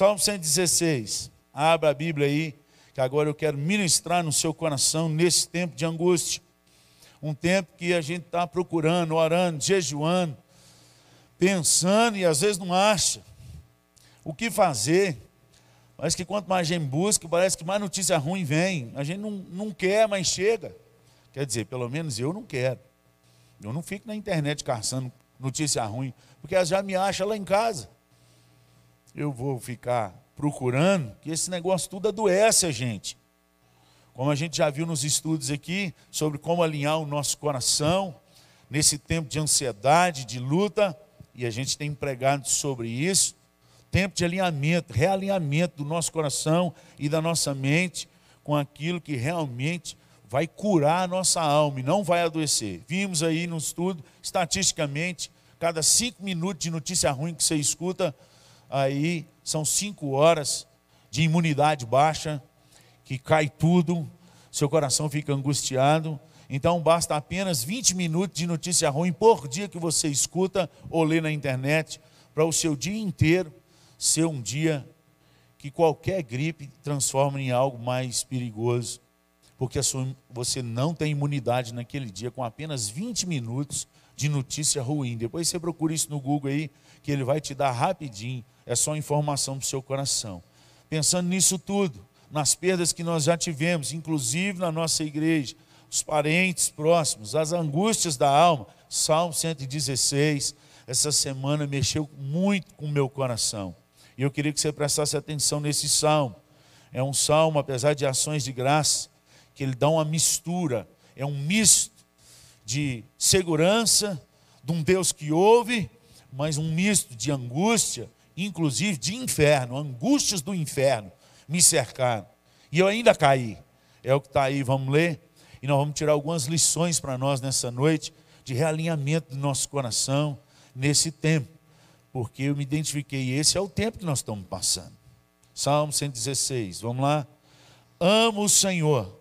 Salmo 116. Abra a Bíblia aí, que agora eu quero ministrar no seu coração nesse tempo de angústia. Um tempo que a gente está procurando, orando, jejuando, pensando e às vezes não acha o que fazer. Parece que quanto mais a gente busca, parece que mais notícia ruim vem. A gente não, não quer, mas chega. Quer dizer, pelo menos eu não quero. Eu não fico na internet caçando notícia ruim, porque já me acham lá em casa. Eu vou ficar procurando, que esse negócio tudo adoece a gente. Como a gente já viu nos estudos aqui, sobre como alinhar o nosso coração nesse tempo de ansiedade, de luta, e a gente tem pregado sobre isso. Tempo de alinhamento, realinhamento do nosso coração e da nossa mente com aquilo que realmente vai curar a nossa alma e não vai adoecer. Vimos aí no estudo, estatisticamente, cada cinco minutos de notícia ruim que você escuta, aí são cinco horas de imunidade baixa, que cai tudo, seu coração fica angustiado. Então basta apenas 20 minutos de notícia ruim por dia que você escuta ou lê na internet, para o seu dia inteiro ser um dia que qualquer gripe transforma em algo mais perigoso porque você não tem imunidade naquele dia com apenas 20 minutos de notícia ruim. Depois você procura isso no Google aí, que ele vai te dar rapidinho. É só informação para o seu coração. Pensando nisso tudo, nas perdas que nós já tivemos, inclusive na nossa igreja, os parentes próximos, as angústias da alma. Salmo 116, essa semana mexeu muito com o meu coração. E eu queria que você prestasse atenção nesse salmo. É um salmo, apesar de ações de graça, que ele dá uma mistura, é um misto de segurança, de um Deus que ouve, mas um misto de angústia, inclusive de inferno, angústias do inferno me cercaram. E eu ainda caí. É o que está aí, vamos ler. E nós vamos tirar algumas lições para nós nessa noite de realinhamento do nosso coração nesse tempo. Porque eu me identifiquei, esse é o tempo que nós estamos passando. Salmo 116, vamos lá. Amo o Senhor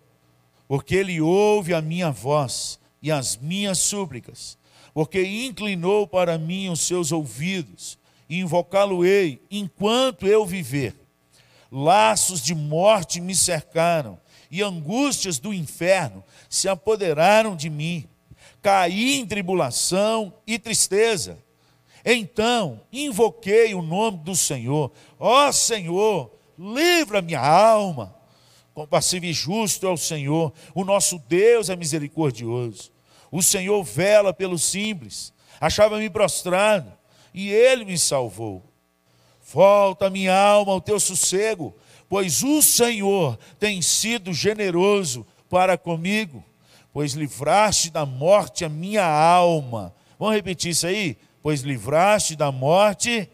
porque ele ouve a minha voz e as minhas súplicas, porque inclinou para mim os seus ouvidos, invocá-lo-ei enquanto eu viver. Laços de morte me cercaram, e angústias do inferno se apoderaram de mim. Caí em tribulação e tristeza. Então invoquei o nome do Senhor. Ó Senhor, livra minha alma compassivo e justo é o Senhor, o nosso Deus é misericordioso. O Senhor vela pelos simples, achava-me prostrado, e Ele me salvou. Volta minha alma ao teu sossego, pois o Senhor tem sido generoso para comigo, pois livraste da morte a minha alma. Vamos repetir isso aí? Pois livraste da morte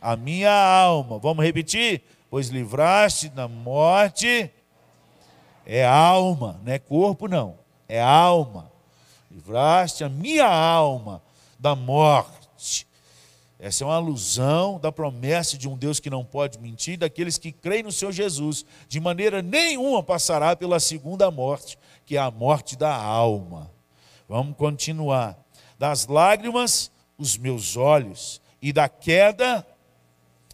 a minha alma. Vamos repetir? Pois livraste da morte é alma, não é corpo, não. É alma. Livraste a minha alma da morte. Essa é uma alusão da promessa de um Deus que não pode mentir, daqueles que creem no Senhor Jesus. De maneira nenhuma passará pela segunda morte, que é a morte da alma. Vamos continuar. Das lágrimas, os meus olhos, e da queda,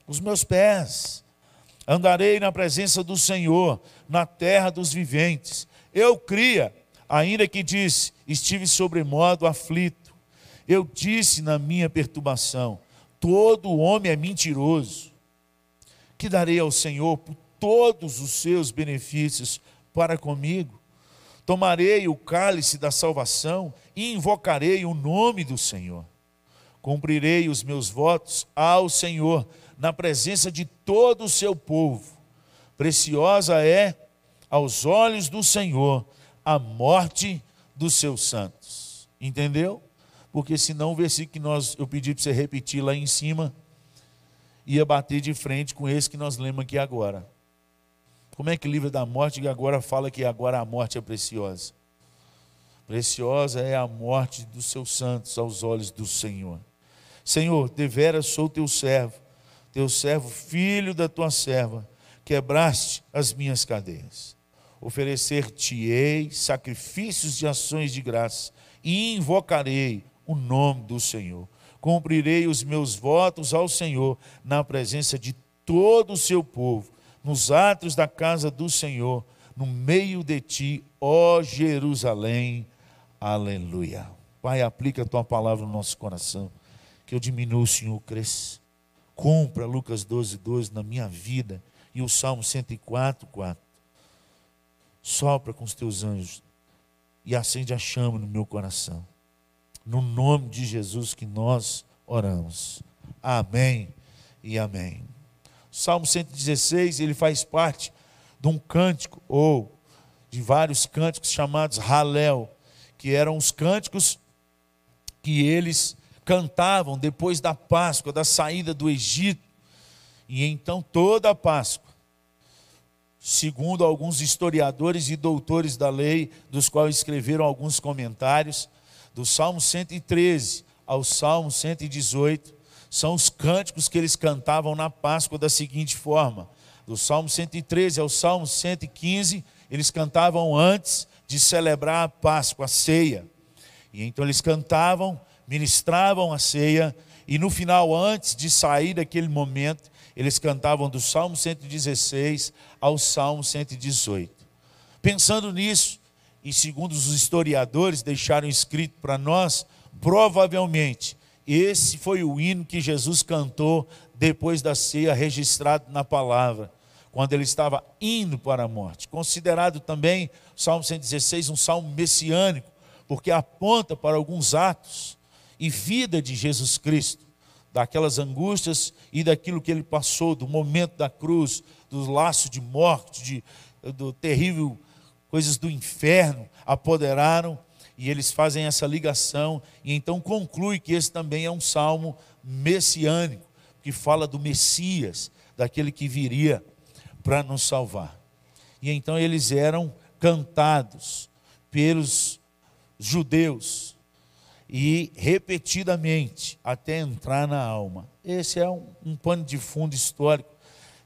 os meus pés. Andarei na presença do Senhor, na terra dos viventes. Eu cria, ainda que disse, estive sobremodo aflito. Eu disse na minha perturbação: todo homem é mentiroso. Que darei ao Senhor por todos os seus benefícios para comigo? Tomarei o cálice da salvação e invocarei o nome do Senhor. Cumprirei os meus votos ao Senhor na presença de todo o seu povo. Preciosa é aos olhos do Senhor a morte dos seus santos. Entendeu? Porque senão o versículo que nós, eu pedi para você repetir lá em cima, ia bater de frente com esse que nós lemos aqui agora. Como é que livra da morte que agora fala que agora a morte é preciosa? Preciosa é a morte dos seus santos aos olhos do Senhor. Senhor, deveras sou teu servo teu servo, filho da tua serva, quebraste as minhas cadeias. Oferecer-te-ei sacrifícios de ações de graça e invocarei o nome do Senhor. Cumprirei os meus votos ao Senhor na presença de todo o seu povo, nos átrios da casa do Senhor, no meio de ti, ó Jerusalém. Aleluia. Pai, aplica a tua palavra no nosso coração, que eu diminua, o Senhor cresça. Cumpra Lucas 12, 12 na minha vida e o Salmo 104, 4. Sopra com os teus anjos e acende a chama no meu coração. No nome de Jesus que nós oramos. Amém e amém. Salmo 116, ele faz parte de um cântico, ou de vários cânticos chamados Halel, que eram os cânticos que eles cantavam depois da Páscoa, da saída do Egito. E então toda a Páscoa, segundo alguns historiadores e doutores da lei, dos quais escreveram alguns comentários, do Salmo 113 ao Salmo 118, são os cânticos que eles cantavam na Páscoa da seguinte forma: do Salmo 113 ao Salmo 115, eles cantavam antes de celebrar a Páscoa, a ceia. E então eles cantavam, ministravam a ceia, e no final, antes de sair daquele momento, eles cantavam do Salmo 116 ao Salmo 118. Pensando nisso, e segundo os historiadores deixaram escrito para nós, provavelmente esse foi o hino que Jesus cantou depois da ceia, registrado na palavra, quando ele estava indo para a morte. Considerado também o Salmo 116 um salmo messiânico, porque aponta para alguns atos e vida de Jesus Cristo, daquelas angústias e daquilo que ele passou, do momento da cruz, do laço de morte, de, do terrível coisas do inferno apoderaram e eles fazem essa ligação e então conclui que esse também é um salmo messiânico, que fala do Messias, daquele que viria para nos salvar. E então eles eram cantados pelos judeus e repetidamente até entrar na alma. Esse é um, um pano de fundo histórico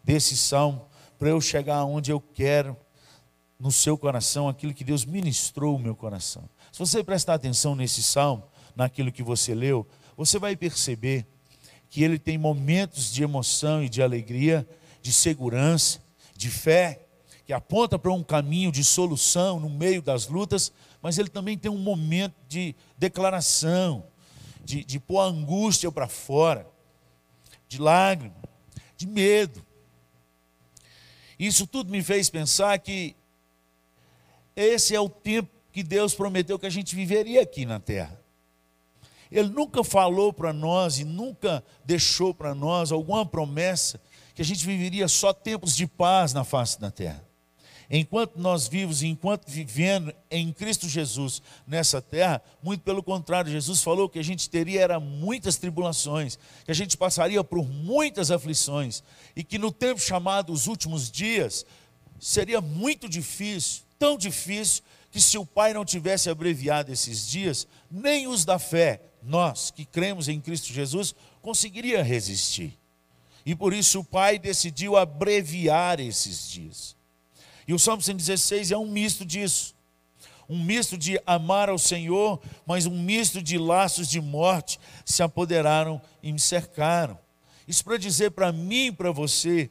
desse salmo para eu chegar aonde eu quero no seu coração aquilo que Deus ministrou no meu coração. Se você prestar atenção nesse salmo, naquilo que você leu, você vai perceber que ele tem momentos de emoção e de alegria, de segurança, de fé, que aponta para um caminho de solução no meio das lutas, mas ele também tem um momento de declaração, de, de pôr a angústia para fora, de lágrima, de medo. Isso tudo me fez pensar que esse é o tempo que Deus prometeu que a gente viveria aqui na terra. Ele nunca falou para nós e nunca deixou para nós alguma promessa que a gente viveria só tempos de paz na face da terra. Enquanto nós vivos, enquanto vivendo em Cristo Jesus nessa terra, muito pelo contrário, Jesus falou que a gente teria era muitas tribulações, que a gente passaria por muitas aflições e que no tempo chamado os últimos dias seria muito difícil tão difícil que se o Pai não tivesse abreviado esses dias, nem os da fé, nós que cremos em Cristo Jesus, conseguiria resistir. E por isso o Pai decidiu abreviar esses dias. E o Salmo 116 é um misto disso. Um misto de amar ao Senhor, mas um misto de laços de morte se apoderaram e me cercaram. Isso para dizer para mim e para você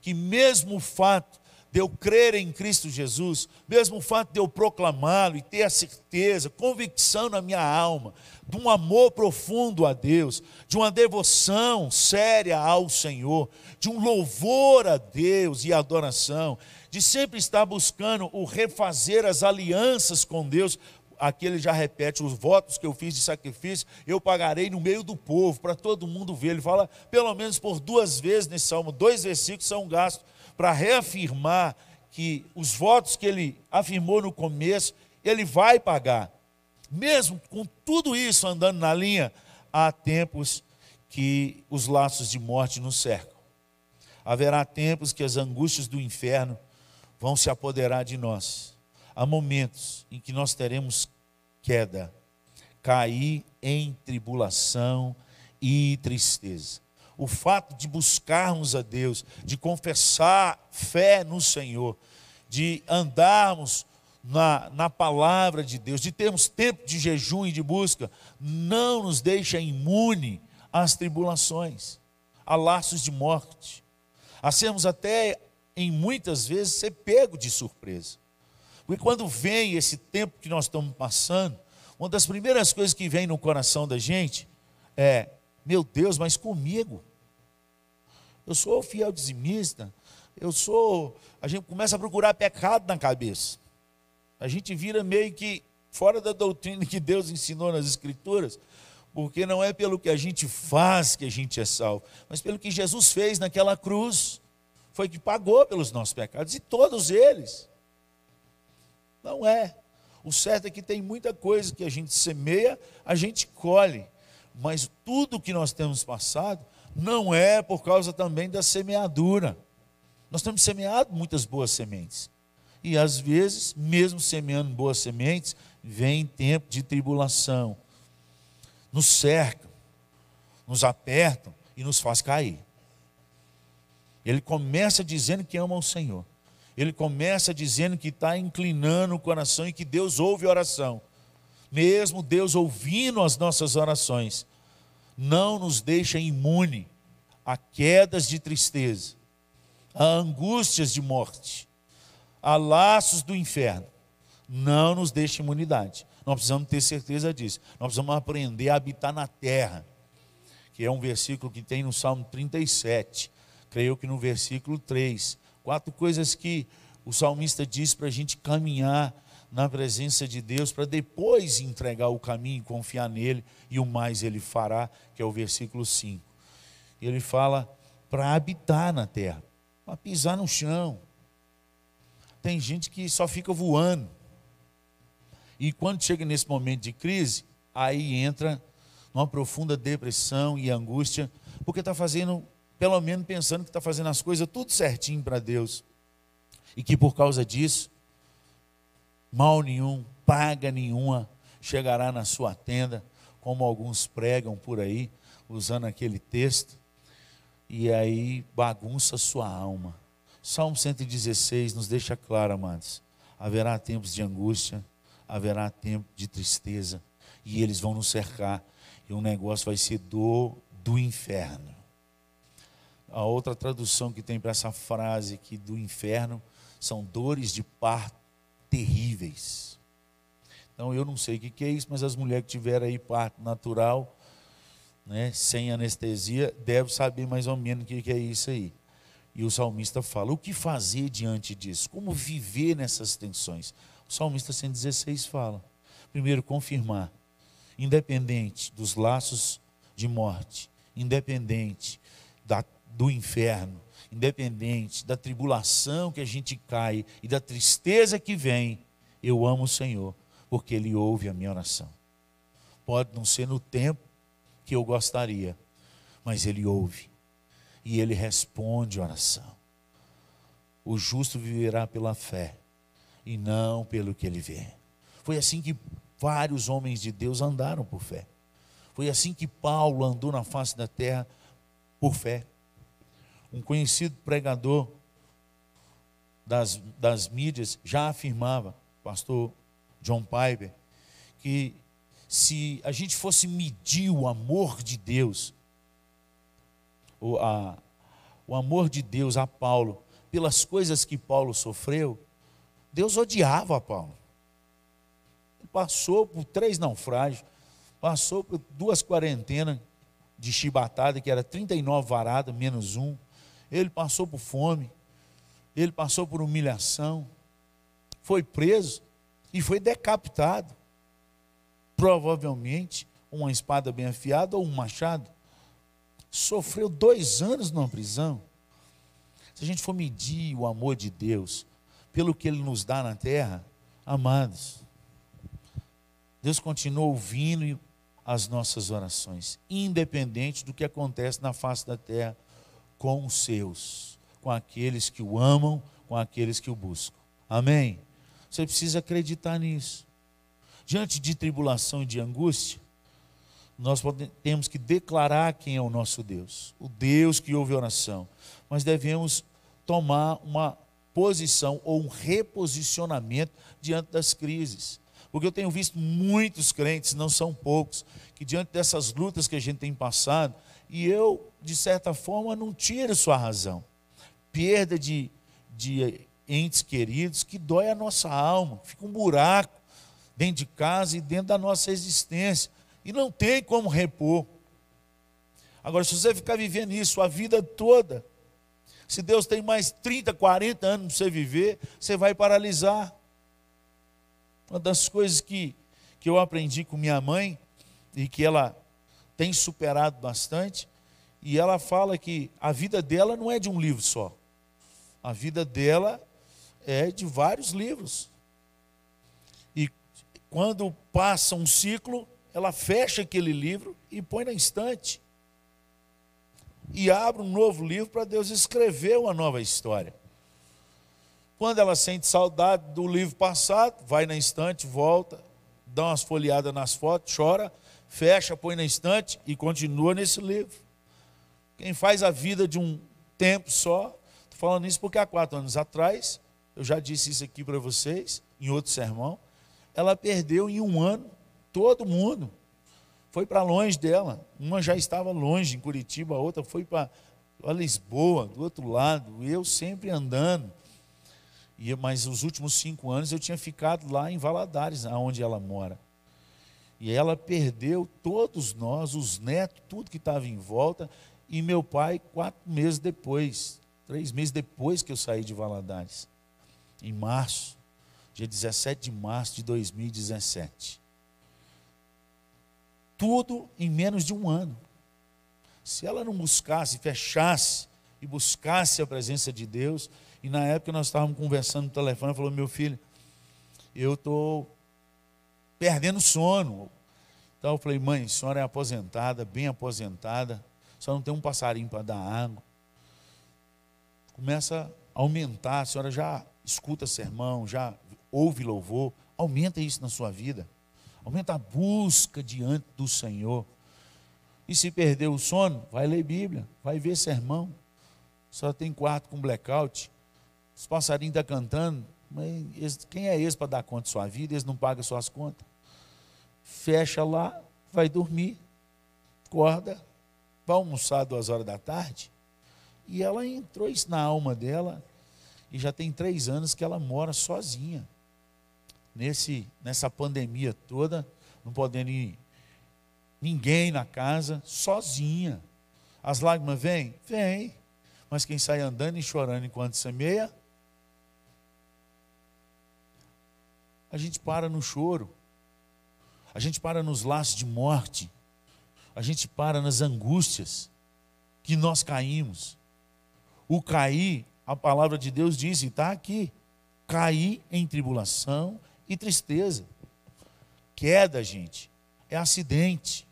que mesmo o fato de eu crer em Cristo Jesus, mesmo o fato de eu proclamá-lo e ter a certeza, convicção na minha alma, de um amor profundo a Deus, de uma devoção séria ao Senhor, de um louvor a Deus e adoração, de sempre estar buscando o refazer as alianças com Deus, aqui ele já repete: os votos que eu fiz de sacrifício, eu pagarei no meio do povo, para todo mundo ver. Ele fala, pelo menos por duas vezes nesse salmo, dois versículos são gastos para reafirmar que os votos que ele afirmou no começo, ele vai pagar. Mesmo com tudo isso andando na linha, há tempos que os laços de morte nos cercam. Haverá tempos que as angústias do inferno vão se apoderar de nós. Há momentos em que nós teremos queda, cair em tribulação e tristeza o fato de buscarmos a Deus, de confessar fé no Senhor, de andarmos na, na palavra de Deus, de termos tempo de jejum e de busca, não nos deixa imune às tribulações, a laços de morte. a sermos até, em muitas vezes, ser pego de surpresa. Porque quando vem esse tempo que nós estamos passando, uma das primeiras coisas que vem no coração da gente é: meu Deus, mas comigo. Eu sou fiel dizimista, eu sou. A gente começa a procurar pecado na cabeça. A gente vira meio que fora da doutrina que Deus ensinou nas Escrituras, porque não é pelo que a gente faz que a gente é salvo, mas pelo que Jesus fez naquela cruz. Foi que pagou pelos nossos pecados, e todos eles. Não é. O certo é que tem muita coisa que a gente semeia, a gente colhe. Mas tudo que nós temos passado não é por causa também da semeadura. Nós temos semeado muitas boas sementes. E às vezes, mesmo semeando boas sementes, vem tempo de tribulação. Nos cercam, nos apertam e nos faz cair. Ele começa dizendo que ama o Senhor. Ele começa dizendo que está inclinando o coração e que Deus ouve a oração mesmo Deus ouvindo as nossas orações, não nos deixa imune a quedas de tristeza, a angústias de morte, a laços do inferno. Não nos deixa imunidade. Nós precisamos ter certeza disso. Nós precisamos aprender a habitar na terra, que é um versículo que tem no Salmo 37, creio que no versículo 3. Quatro coisas que o salmista diz para a gente caminhar na presença de Deus para depois entregar o caminho confiar nele e o mais ele fará, que é o versículo 5. Ele fala para habitar na terra, para pisar no chão. Tem gente que só fica voando. E quando chega nesse momento de crise, aí entra numa profunda depressão e angústia, porque está fazendo, pelo menos pensando que está fazendo as coisas tudo certinho para Deus. E que por causa disso, mal nenhum, paga nenhuma chegará na sua tenda, como alguns pregam por aí, usando aquele texto, e aí bagunça sua alma. Salmo 116 nos deixa claro, amados: haverá tempos de angústia, haverá tempo de tristeza, e eles vão nos cercar, e o negócio vai ser dor do inferno. A outra tradução que tem para essa frase aqui do inferno são dores de parto terríveis. Então eu não sei o que é isso, mas as mulheres que tiveram aí parto natural, né, sem anestesia, devem saber mais ou menos o que é isso aí. E o salmista fala: o que fazer diante disso? Como viver nessas tensões? O salmista 116 fala: primeiro, confirmar, independente dos laços de morte, independente da, do inferno, independente da tribulação que a gente cai e da tristeza que vem, eu amo o Senhor, porque Ele ouve a minha oração. Pode não ser no tempo que eu gostaria, mas Ele ouve e Ele responde a oração. O justo viverá pela fé e não pelo que ele vê. Foi assim que vários homens de Deus andaram por fé. Foi assim que Paulo andou na face da terra por fé um conhecido pregador das, das mídias já afirmava, pastor John Piper, que se a gente fosse medir o amor de Deus, o, a, o amor de Deus a Paulo, pelas coisas que Paulo sofreu, Deus odiava Paulo. Ele passou por três naufrágios, passou por duas quarentenas de chibatada, que era 39 varadas, menos um ele passou por fome, ele passou por humilhação, foi preso e foi decapitado. Provavelmente uma espada bem afiada ou um machado. Sofreu dois anos numa prisão. Se a gente for medir o amor de Deus pelo que Ele nos dá na terra, amados, Deus continua ouvindo as nossas orações, independente do que acontece na face da terra com os seus, com aqueles que o amam, com aqueles que o buscam. Amém? Você precisa acreditar nisso. Diante de tribulação e de angústia, nós temos que declarar quem é o nosso Deus, o Deus que ouve oração. Mas devemos tomar uma posição ou um reposicionamento diante das crises. Porque eu tenho visto muitos crentes, não são poucos, que diante dessas lutas que a gente tem passado, e eu, de certa forma, não tiro sua razão. perda de, de entes queridos que dói a nossa alma, fica um buraco dentro de casa e dentro da nossa existência. E não tem como repor. Agora, se você ficar vivendo isso a vida toda, se Deus tem mais 30, 40 anos para você viver, você vai paralisar. Uma das coisas que, que eu aprendi com minha mãe, e que ela tem superado bastante, e ela fala que a vida dela não é de um livro só. A vida dela é de vários livros. E quando passa um ciclo, ela fecha aquele livro e põe na estante. E abre um novo livro para Deus escrever uma nova história. Quando ela sente saudade do livro passado, vai na estante, volta, dá umas folheadas nas fotos, chora, fecha, põe na estante e continua nesse livro. Quem faz a vida de um tempo só, estou falando isso porque há quatro anos atrás, eu já disse isso aqui para vocês, em outro sermão, ela perdeu em um ano todo mundo. Foi para longe dela. Uma já estava longe, em Curitiba, a outra foi para Lisboa, do outro lado. Eu sempre andando. E, mas os últimos cinco anos eu tinha ficado lá em Valadares, onde ela mora. E ela perdeu todos nós, os netos, tudo que estava em volta. E meu pai, quatro meses depois, três meses depois que eu saí de Valadares, em março, dia 17 de março de 2017. Tudo em menos de um ano. Se ela não buscasse, fechasse e buscasse a presença de Deus, e na época nós estávamos conversando no telefone, falou: Meu filho, eu estou perdendo sono. Então eu falei: Mãe, a senhora é aposentada, bem aposentada, só não tem um passarinho para dar água. Começa a aumentar, a senhora já escuta sermão, já ouve louvor, aumenta isso na sua vida. Aumenta a busca diante do Senhor. E se perder o sono, vai ler Bíblia, vai ver sermão. Só tem quarto com blackout. Os passarinhos estão tá cantando. Mas quem é esse para dar conta de sua vida? Eles não pagam suas contas. Fecha lá, vai dormir, acorda, vai almoçar duas horas da tarde. E ela entrou isso na alma dela. E já tem três anos que ela mora sozinha nesse, nessa pandemia toda, não podendo ir ninguém na casa, sozinha. As lágrimas vêm? Vêm. Mas quem sai andando e chorando enquanto semeia, a gente para no choro, a gente para nos laços de morte, a gente para nas angústias que nós caímos. O cair, a palavra de Deus diz, e está aqui: cair em tribulação, e tristeza. Queda, gente, é acidente.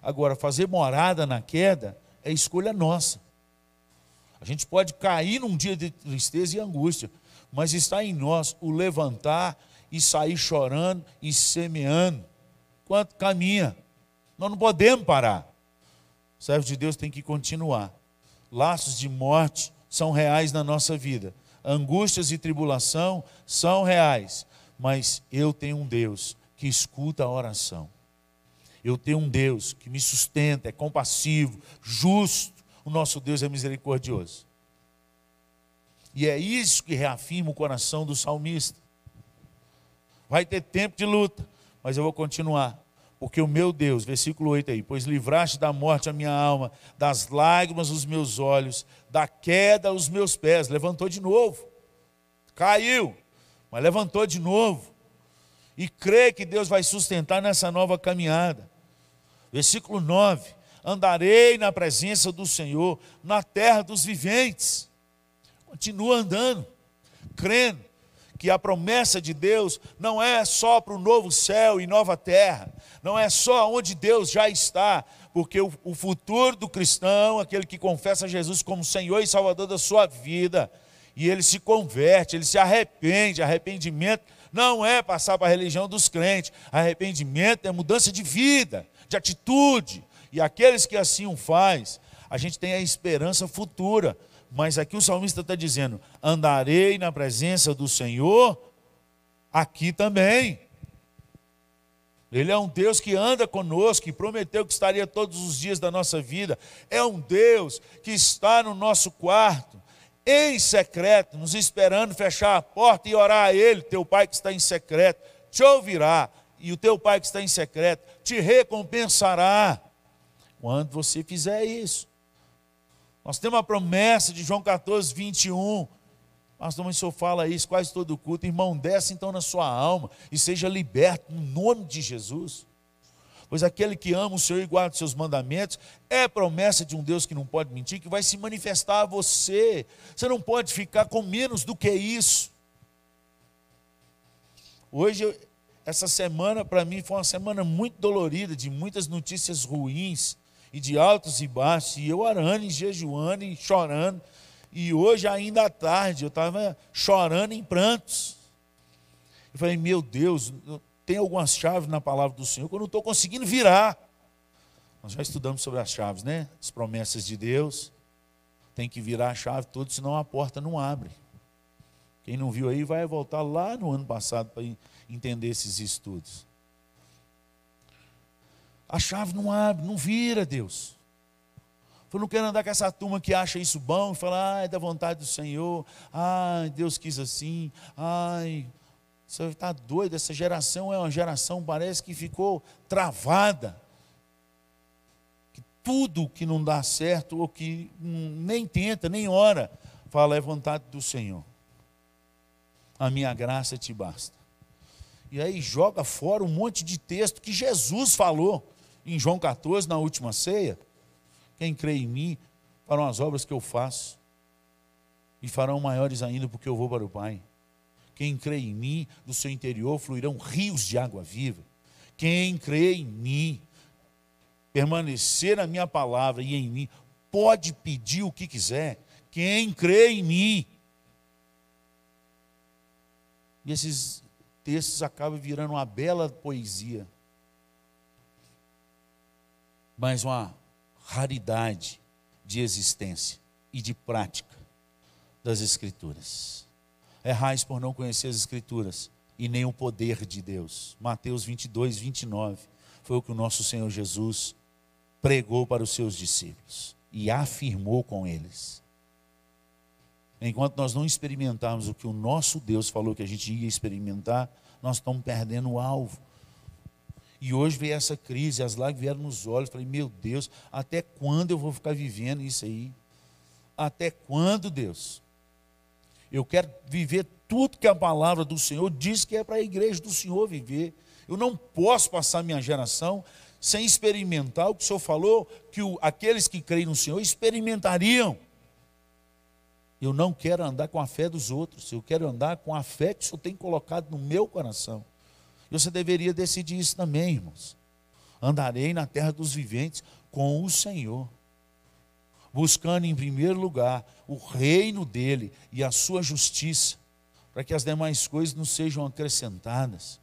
Agora, fazer morada na queda é escolha nossa. A gente pode cair num dia de tristeza e angústia, mas está em nós o levantar e sair chorando e semeando. Quanto caminha, nós não podemos parar. O servo de Deus tem que continuar. Laços de morte são reais na nossa vida. Angústias e tribulação são reais mas eu tenho um Deus que escuta a oração. Eu tenho um Deus que me sustenta, é compassivo, justo. O nosso Deus é misericordioso. E é isso que reafirma o coração do salmista. Vai ter tempo de luta, mas eu vou continuar. Porque o meu Deus, versículo 8 aí, pois livraste da morte a minha alma, das lágrimas os meus olhos, da queda os meus pés. Levantou de novo, caiu, mas levantou de novo. E crê que Deus vai sustentar nessa nova caminhada. Versículo 9: Andarei na presença do Senhor, na terra dos viventes. Continua andando, crendo que a promessa de Deus não é só para o novo céu e nova terra, não é só onde Deus já está, porque o, o futuro do cristão, aquele que confessa Jesus como Senhor e Salvador da sua vida, e ele se converte, ele se arrepende. Arrependimento não é passar para a religião dos crentes. Arrependimento é mudança de vida, de atitude. E aqueles que assim o faz, a gente tem a esperança futura. Mas aqui o salmista está dizendo: andarei na presença do Senhor aqui também. Ele é um Deus que anda conosco, que prometeu que estaria todos os dias da nossa vida. É um Deus que está no nosso quarto em secreto, nos esperando fechar a porta e orar a Ele, teu Pai que está em secreto, te ouvirá, e o teu Pai que está em secreto te recompensará quando você fizer isso. Nós temos a promessa de João 14, 21. Pastor, mas o senhor fala isso quase todo culto. Irmão, desce então na sua alma e seja liberto no nome de Jesus. Pois aquele que ama o Senhor e guarda os seus mandamentos é promessa de um Deus que não pode mentir, que vai se manifestar a você. Você não pode ficar com menos do que isso. Hoje, essa semana para mim foi uma semana muito dolorida, de muitas notícias ruins e de altos e baixos, e eu orando, e jejuando e chorando. E hoje, ainda à tarde, eu estava chorando em prantos. Eu falei, meu Deus, tem algumas chaves na palavra do Senhor que eu não estou conseguindo virar. Nós já estudamos sobre as chaves, né? As promessas de Deus. Tem que virar a chave toda, senão a porta não abre. Quem não viu aí vai voltar lá no ano passado para entender esses estudos. A chave não abre, não vira, Deus. Eu não quero andar com essa turma que acha isso bom e fala, ai, é da vontade do Senhor, ai, Deus quis assim, ai, você está doido, essa geração é uma geração, parece que ficou travada. Que tudo que não dá certo, ou que nem tenta, nem ora, fala, é vontade do Senhor. A minha graça te basta. E aí joga fora um monte de texto que Jesus falou em João 14, na última ceia. Quem crê em mim, farão as obras que eu faço, e farão maiores ainda, porque eu vou para o Pai. Quem crê em mim, do seu interior fluirão rios de água viva. Quem crê em mim, permanecer na minha palavra e em mim, pode pedir o que quiser. Quem crê em mim. E esses textos acabam virando uma bela poesia, mas uma raridade de existência e de prática das Escrituras. Errais por não conhecer as Escrituras e nem o poder de Deus. Mateus 22, 29 foi o que o nosso Senhor Jesus pregou para os seus discípulos e afirmou com eles. Enquanto nós não experimentarmos o que o nosso Deus falou que a gente ia experimentar, nós estamos perdendo o alvo. E hoje veio essa crise, as lágrimas vieram nos olhos. Falei, meu Deus, até quando eu vou ficar vivendo isso aí? Até quando, Deus? Eu quero viver tudo que a palavra do Senhor diz que é para a igreja do Senhor viver. Eu não posso passar minha geração sem experimentar o que o Senhor falou, que o, aqueles que creem no Senhor experimentariam. Eu não quero andar com a fé dos outros, eu quero andar com a fé que o Senhor tem colocado no meu coração. Você deveria decidir isso também, irmãos. Andarei na terra dos viventes com o Senhor buscando em primeiro lugar o reino dele e a sua justiça, para que as demais coisas não sejam acrescentadas.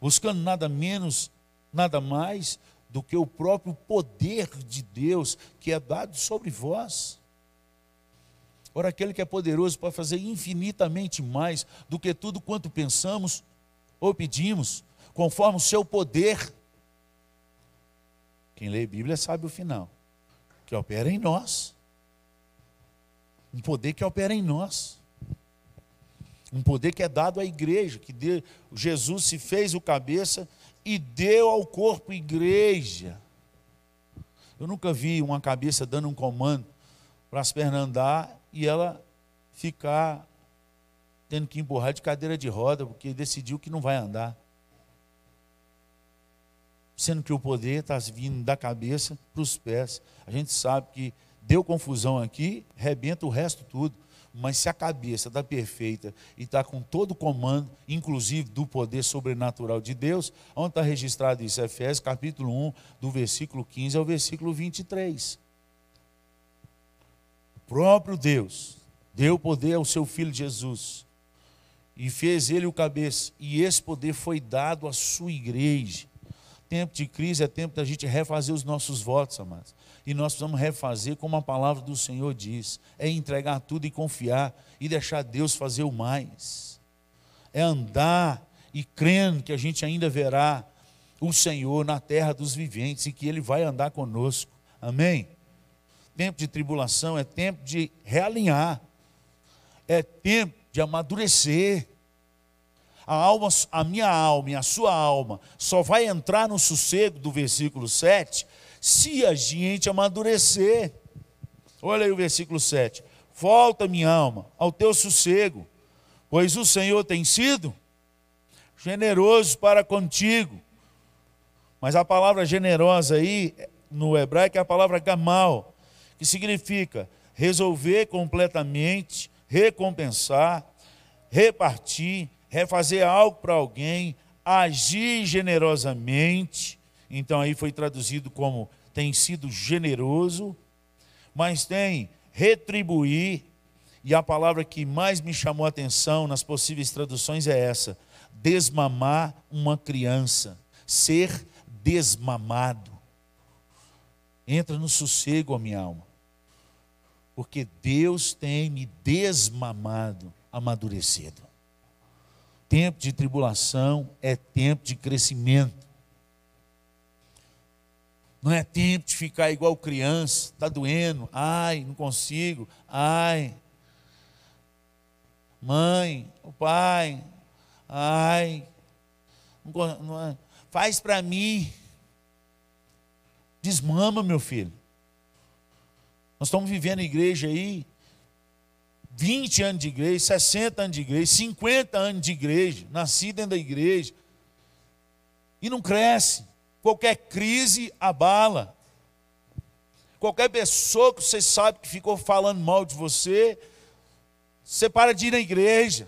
Buscando nada menos, nada mais do que o próprio poder de Deus que é dado sobre vós. Ora, aquele que é poderoso para fazer infinitamente mais do que tudo quanto pensamos ou pedimos, conforme o seu poder. Quem lê Bíblia sabe o final que opera em nós. Um poder que opera em nós. Um poder que é dado à igreja, que deu, Jesus se fez o cabeça e deu ao corpo igreja. Eu nunca vi uma cabeça dando um comando para as pernas andar e ela ficar tendo que empurrar de cadeira de roda, porque decidiu que não vai andar sendo que o poder está vindo da cabeça para os pés. A gente sabe que deu confusão aqui, rebenta o resto tudo. Mas se a cabeça está perfeita e está com todo o comando, inclusive do poder sobrenatural de Deus, onde está registrado isso? Efésios capítulo 1, do versículo 15 ao versículo 23. O próprio Deus deu poder ao seu filho Jesus e fez ele o cabeça, e esse poder foi dado à sua igreja. Tempo de crise é tempo da gente refazer os nossos votos, amados. E nós precisamos refazer como a palavra do Senhor diz: é entregar tudo e confiar e deixar Deus fazer o mais. É andar e crendo que a gente ainda verá o Senhor na terra dos viventes e que Ele vai andar conosco. Amém? Tempo de tribulação é tempo de realinhar. é tempo de amadurecer. A alma, a minha alma e a sua alma só vai entrar no sossego do versículo 7 se a gente amadurecer. Olha aí o versículo 7. Volta, minha alma, ao teu sossego, pois o Senhor tem sido generoso para contigo. Mas a palavra generosa aí, no hebraico, é a palavra gamal, que significa resolver completamente, recompensar, repartir, refazer algo para alguém, agir generosamente. Então aí foi traduzido como tem sido generoso, mas tem retribuir. E a palavra que mais me chamou a atenção nas possíveis traduções é essa: desmamar uma criança, ser desmamado. Entra no sossego, a minha alma, porque Deus tem me desmamado, amadurecido. Tempo de tribulação é tempo de crescimento. Não é tempo de ficar igual criança, está doendo, ai, não consigo, ai. Mãe, o pai, ai, não, não, é. faz para mim. Desmama, meu filho. Nós estamos vivendo igreja aí, 20 anos de igreja, 60 anos de igreja, 50 anos de igreja, nasci dentro da igreja, e não cresce. Qualquer crise abala. Qualquer pessoa que você sabe que ficou falando mal de você, você para de ir na igreja.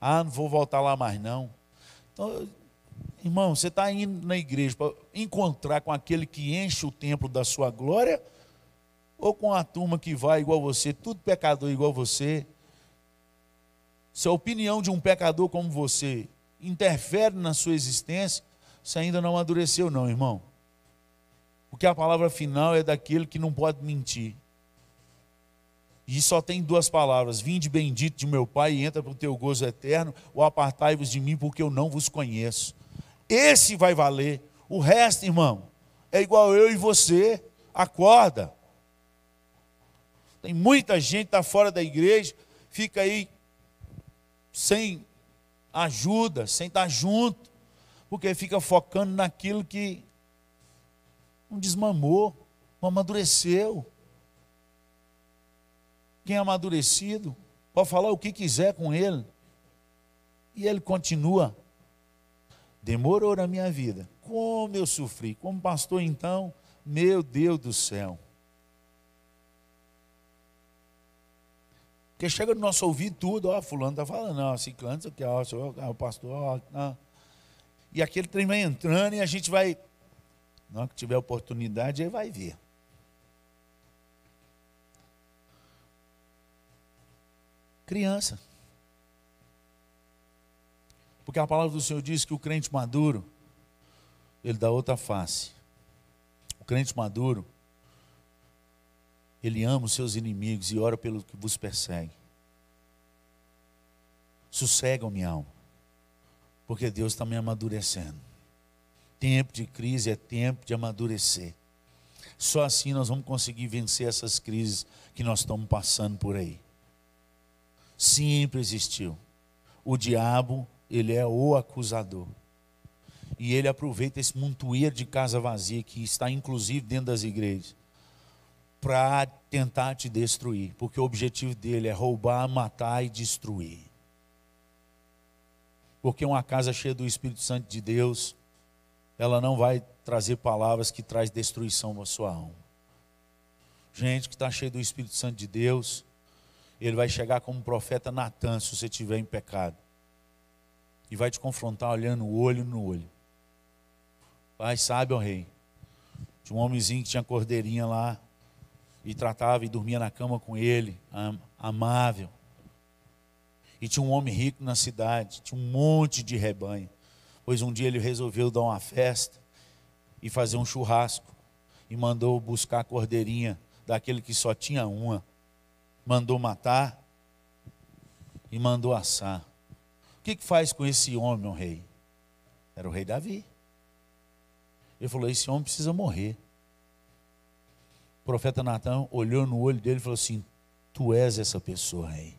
Ah, não vou voltar lá mais não. Então, irmão, você está indo na igreja para encontrar com aquele que enche o templo da sua glória ou com a turma que vai igual você, tudo pecador igual você. Se a opinião de um pecador como você interfere na sua existência, você ainda não amadureceu, não, irmão. Porque a palavra final é daquele que não pode mentir. E só tem duas palavras: Vinde bendito de meu Pai e entra para o teu gozo eterno, ou apartai-vos de mim, porque eu não vos conheço. Esse vai valer. O resto, irmão, é igual eu e você. Acorda. Tem muita gente está fora da igreja, fica aí sem ajuda, sem estar junto, porque fica focando naquilo que não desmamou, não amadureceu. Quem é amadurecido pode falar o que quiser com ele, e ele continua. Demorou na minha vida. Como eu sofri. Como pastor, então, meu Deus do céu. Porque chega no nosso ouvido tudo, ó, fulano está falando, não, ciclano, isso ó, ó, o pastor, ó, ó. E aquele trem vai entrando e a gente vai, não que tiver oportunidade, aí vai ver. Criança. Porque a palavra do Senhor diz que o crente maduro, ele dá outra face. O crente maduro, ele ama os seus inimigos e ora pelo que vos persegue. Sossegam minha alma, porque Deus está me amadurecendo. Tempo de crise é tempo de amadurecer. Só assim nós vamos conseguir vencer essas crises que nós estamos passando por aí. Sempre existiu. O diabo, ele é o acusador. E ele aproveita esse montoeiro de casa vazia que está inclusive dentro das igrejas para tentar te destruir, porque o objetivo dele é roubar, matar e destruir. Porque uma casa cheia do Espírito Santo de Deus, ela não vai trazer palavras que traz destruição na sua alma. Gente que está cheia do Espírito Santo de Deus, ele vai chegar como profeta Natan, se você estiver em pecado. E vai te confrontar olhando o olho no olho. Pai, sabe, ó rei, de um homenzinho que tinha cordeirinha lá, e tratava e dormia na cama com ele, amável. E tinha um homem rico na cidade, tinha um monte de rebanho. Pois um dia ele resolveu dar uma festa e fazer um churrasco. E mandou buscar a cordeirinha daquele que só tinha uma. Mandou matar e mandou assar. O que, que faz com esse homem, o rei? Era o rei Davi. Ele falou: esse homem precisa morrer. O profeta Natan olhou no olho dele e falou assim: Tu és essa pessoa aí.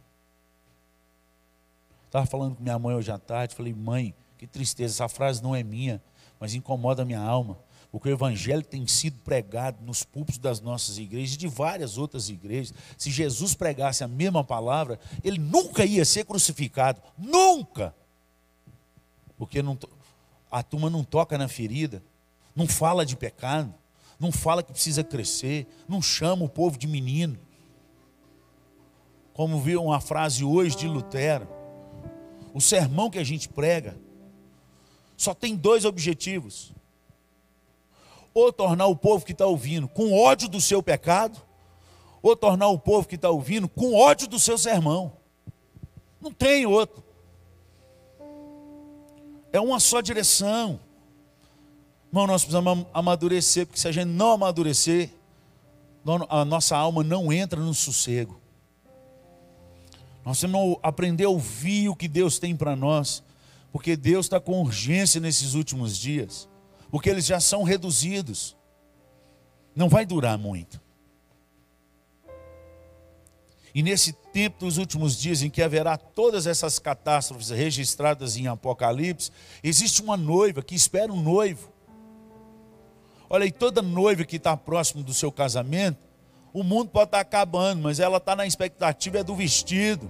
Estava falando com minha mãe hoje à tarde, falei, mãe, que tristeza, essa frase não é minha, mas incomoda a minha alma. Porque o evangelho tem sido pregado nos púlpitos das nossas igrejas e de várias outras igrejas. Se Jesus pregasse a mesma palavra, ele nunca ia ser crucificado. Nunca! Porque não, a turma não toca na ferida, não fala de pecado, não fala que precisa crescer, não chama o povo de menino. Como viu uma frase hoje de Lutero, o sermão que a gente prega só tem dois objetivos: ou tornar o povo que está ouvindo com ódio do seu pecado, ou tornar o povo que está ouvindo com ódio do seu sermão. Não tem outro. É uma só direção. Irmão, nós precisamos amadurecer, porque se a gente não amadurecer, a nossa alma não entra no sossego. Nós temos que aprender a ouvir o que Deus tem para nós, porque Deus está com urgência nesses últimos dias porque eles já são reduzidos. Não vai durar muito. E nesse tempo dos últimos dias, em que haverá todas essas catástrofes registradas em Apocalipse, existe uma noiva que espera um noivo. Olha aí, toda noiva que está próximo do seu casamento, o mundo pode estar tá acabando, mas ela está na expectativa é do vestido,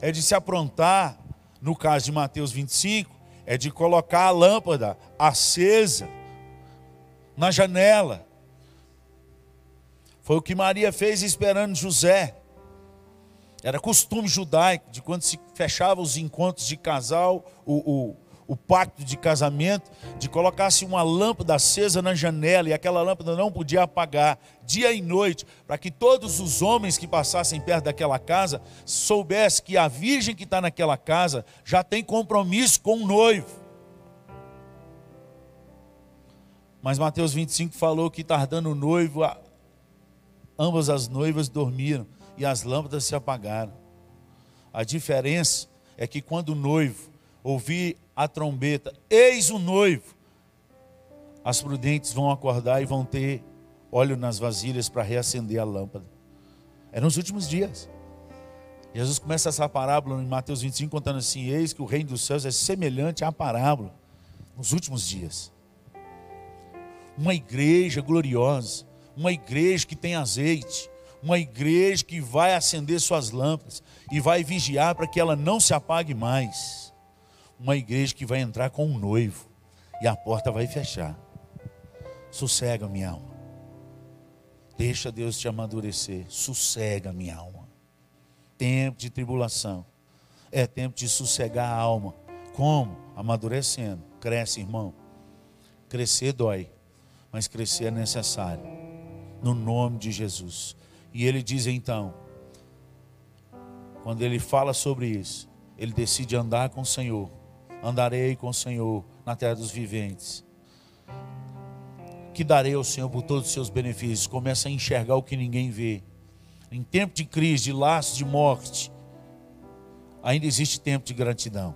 é de se aprontar. No caso de Mateus 25, é de colocar a lâmpada acesa na janela. Foi o que Maria fez esperando José. Era costume judaico de quando se fechava os encontros de casal, o, o, o pacto de casamento, de colocar-se uma lâmpada acesa na janela e aquela lâmpada não podia apagar dia e noite, para que todos os homens que passassem perto daquela casa soubessem que a virgem que está naquela casa já tem compromisso com o noivo. Mas Mateus 25 falou que tardando o noivo, ambas as noivas dormiram e as lâmpadas se apagaram. A diferença é que quando o noivo ouvir a trombeta, eis o noivo. As prudentes vão acordar e vão ter óleo nas vasilhas para reacender a lâmpada. É nos últimos dias. Jesus começa essa parábola em Mateus 25, contando assim: Eis que o reino dos céus é semelhante à parábola nos últimos dias. Uma igreja gloriosa, uma igreja que tem azeite, uma igreja que vai acender suas lâmpadas e vai vigiar para que ela não se apague mais uma igreja que vai entrar com um noivo e a porta vai fechar. Sossega, minha alma. Deixa Deus te amadurecer. Sossega, minha alma. Tempo de tribulação. É tempo de sossegar a alma. Como? Amadurecendo. Cresce, irmão. Crescer dói, mas crescer é necessário. No nome de Jesus. E ele diz então, quando ele fala sobre isso, ele decide andar com o Senhor andarei com o Senhor na terra dos viventes. Que darei ao Senhor por todos os seus benefícios. Começa a enxergar o que ninguém vê. Em tempo de crise, de laço, de morte, ainda existe tempo de gratidão.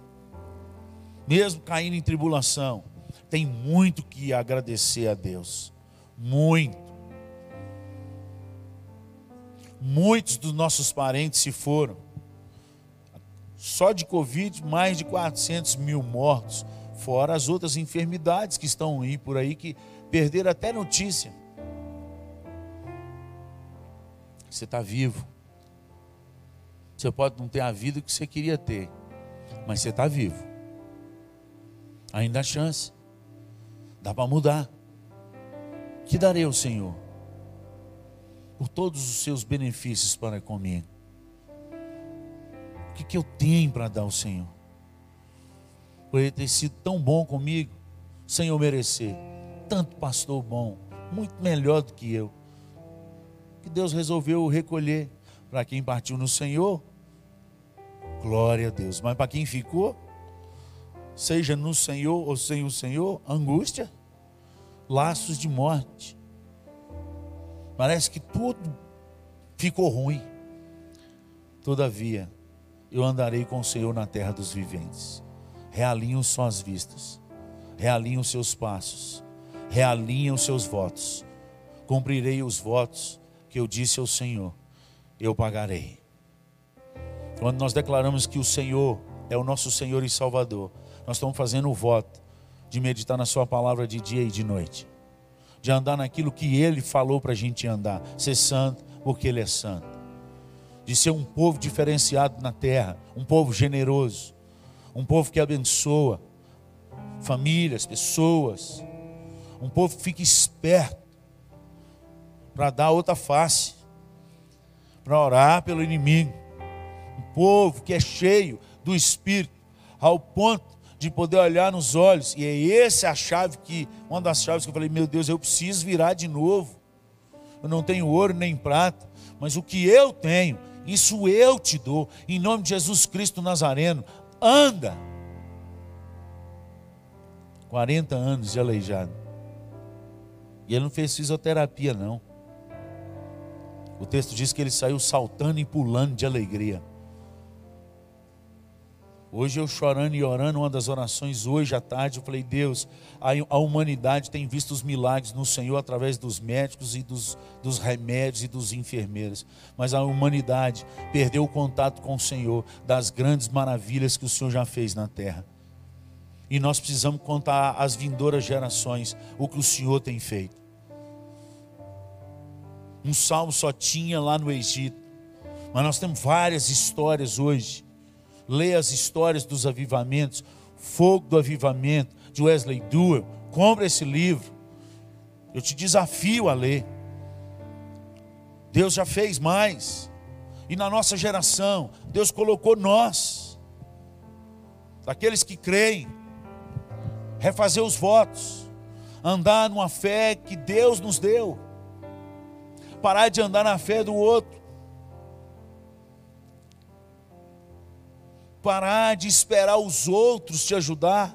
Mesmo caindo em tribulação, tem muito que agradecer a Deus. Muito. Muitos dos nossos parentes se foram. Só de Covid, mais de 400 mil mortos, fora as outras enfermidades que estão aí por aí que perderam até notícia. Você está vivo. Você pode não ter a vida que você queria ter, mas você está vivo. Ainda há chance. Dá para mudar. Que darei ao Senhor por todos os seus benefícios para comigo que, que eu tenho para dar ao Senhor? Por ele ter sido tão bom comigo, sem eu merecer. Tanto pastor bom, muito melhor do que eu. Que Deus resolveu recolher para quem partiu no Senhor. Glória a Deus. Mas para quem ficou, seja no Senhor ou sem o Senhor, angústia, laços de morte. Parece que tudo ficou ruim. Todavia, eu andarei com o Senhor na terra dos viventes. Realinhe suas vistas, realinhe os seus passos, realinhe os seus votos. Cumprirei os votos que eu disse ao Senhor. eu pagarei. Quando nós declaramos que o Senhor é o nosso Senhor e Salvador, nós estamos fazendo o voto de meditar na Sua palavra de dia e de noite, de andar naquilo que Ele falou para a gente andar, ser santo, porque Ele é santo, de ser um povo diferenciado na terra, um povo generoso, um povo que abençoa famílias, pessoas, um povo que fica esperto para dar outra face, para orar pelo inimigo um povo que é cheio do Espírito, ao ponto de poder olhar nos olhos, e é essa a chave que, uma das chaves que eu falei, meu Deus, eu preciso virar de novo. Eu não tenho ouro nem prata, mas o que eu tenho, isso eu te dou, em nome de Jesus Cristo Nazareno. Anda. 40 anos de aleijado. E ele não fez fisioterapia, não. O texto diz que ele saiu saltando e pulando de alegria. Hoje eu chorando e orando, uma das orações hoje à tarde, eu falei, Deus, a, humanidade tem visto os milagres no Senhor através dos médicos e dos, dos remédios e dos enfermeiros. Mas a humanidade perdeu o contato com o Senhor, das grandes maravilhas que o Senhor já fez na terra. E nós precisamos contar às vindouras gerações o que o Senhor tem feito. Um salmo só tinha lá no Egito, mas nós temos várias histórias hoje leia as histórias dos avivamentos, Fogo do Avivamento, de Wesley Duell. Compre esse livro. Eu te desafio a ler. Deus já fez mais. E na nossa geração, Deus colocou nós, daqueles que creem, refazer os votos, andar numa fé que Deus nos deu, parar de andar na fé do outro, parar de esperar os outros te ajudar.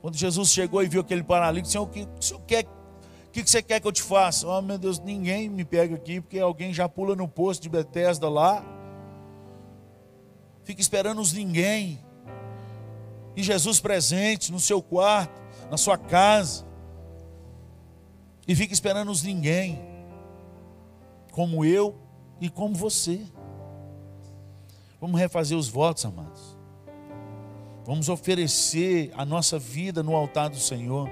Quando Jesus chegou e viu aquele paralítico, Senhor, o que, o senhor quer, o que você quer que eu te faça? Oh meu Deus, ninguém me pega aqui, porque alguém já pula no posto de Betesda lá. Fica esperando os ninguém. E Jesus presente no seu quarto, na sua casa. E fica esperando os ninguém. Como eu e como você. Vamos refazer os votos, amados. Vamos oferecer a nossa vida no altar do Senhor.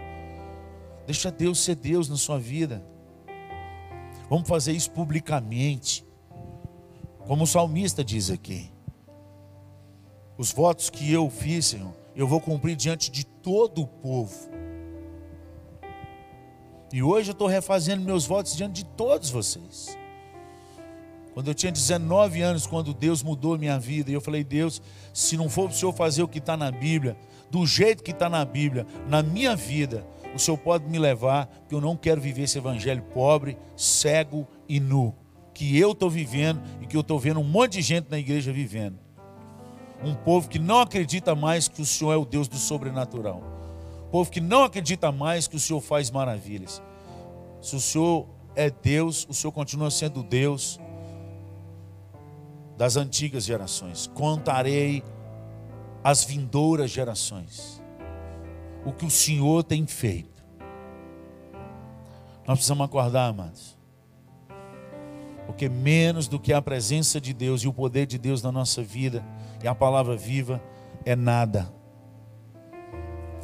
Deixa Deus ser Deus na sua vida. Vamos fazer isso publicamente. Como o salmista diz aqui. Os votos que eu fiz, Senhor, eu vou cumprir diante de todo o povo. E hoje eu estou refazendo meus votos diante de todos vocês. Quando eu tinha 19 anos, quando Deus mudou minha vida, e eu falei, Deus, se não for o Senhor fazer o que está na Bíblia, do jeito que está na Bíblia, na minha vida, o Senhor pode me levar, porque eu não quero viver esse evangelho pobre, cego e nu, que eu estou vivendo e que eu estou vendo um monte de gente na igreja vivendo. Um povo que não acredita mais que o Senhor é o Deus do sobrenatural. Um povo que não acredita mais que o Senhor faz maravilhas. Se o Senhor é Deus, o Senhor continua sendo Deus das antigas gerações, contarei às vindouras gerações o que o Senhor tem feito. Nós precisamos acordar, amados. Porque menos do que a presença de Deus e o poder de Deus na nossa vida e a palavra viva é nada.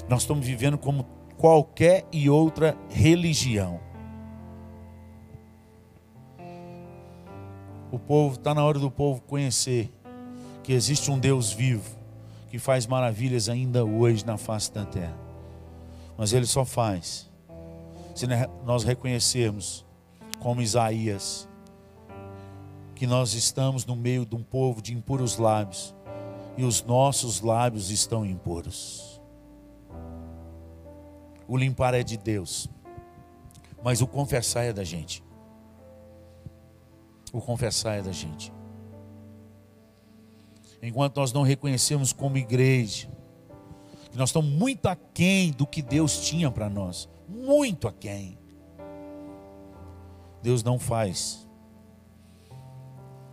Nós estamos vivendo como qualquer e outra religião. O povo, está na hora do povo conhecer que existe um Deus vivo que faz maravilhas ainda hoje na face da terra. Mas ele só faz se nós reconhecermos, como Isaías, que nós estamos no meio de um povo de impuros lábios e os nossos lábios estão impuros. O limpar é de Deus, mas o confessar é da gente o confessar é da gente. Enquanto nós não reconhecemos como igreja, que nós estamos muito aquém do que Deus tinha para nós, muito aquém. Deus não faz.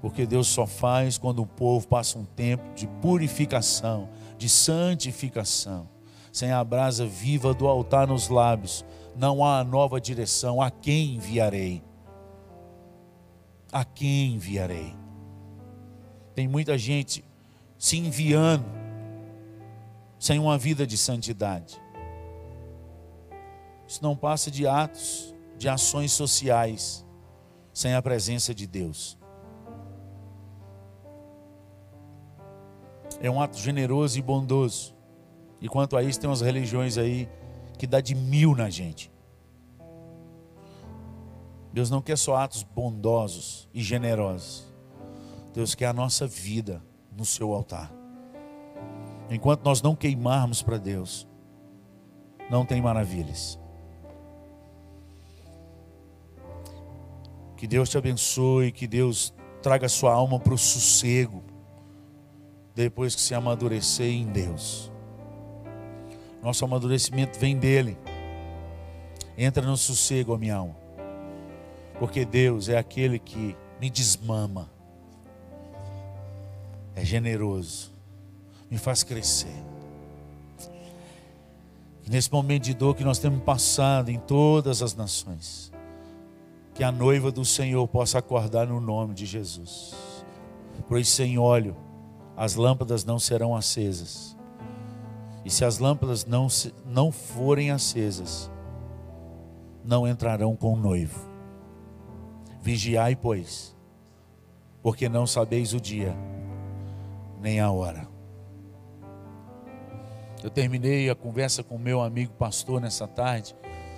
Porque Deus só faz quando o povo passa um tempo de purificação, de santificação. Sem a brasa viva do altar nos lábios, não há nova direção. A quem enviarei? A quem enviarei? Tem muita gente se enviando sem uma vida de santidade. Isso não passa de atos, de ações sociais, sem a presença de Deus. É um ato generoso e bondoso. E quanto a isso, tem umas religiões aí que dá de mil na gente. Deus não quer só atos bondosos e generosos. Deus quer a nossa vida no seu altar. Enquanto nós não queimarmos para Deus, não tem maravilhas. Que Deus te abençoe, que Deus traga sua alma para o sossego, depois que se amadurecer em Deus. Nosso amadurecimento vem dele. Entra no sossego, a minha alma, porque Deus é aquele que me desmama, é generoso, me faz crescer. E nesse momento de dor que nós temos passado em todas as nações, que a noiva do Senhor possa acordar no nome de Jesus. Pois sem óleo as lâmpadas não serão acesas. E se as lâmpadas não, não forem acesas, não entrarão com o noivo. Vigiai, pois, porque não sabeis o dia, nem a hora. Eu terminei a conversa com meu amigo pastor nessa tarde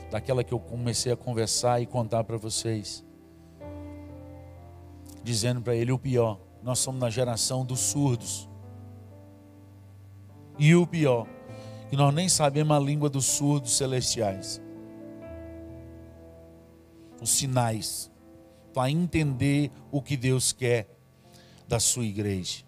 daquela que eu comecei a conversar e contar para vocês. Dizendo para ele o pior, nós somos na geração dos surdos. E o pior, que nós nem sabemos a língua dos surdos celestiais. Os sinais para entender o que Deus quer da sua igreja.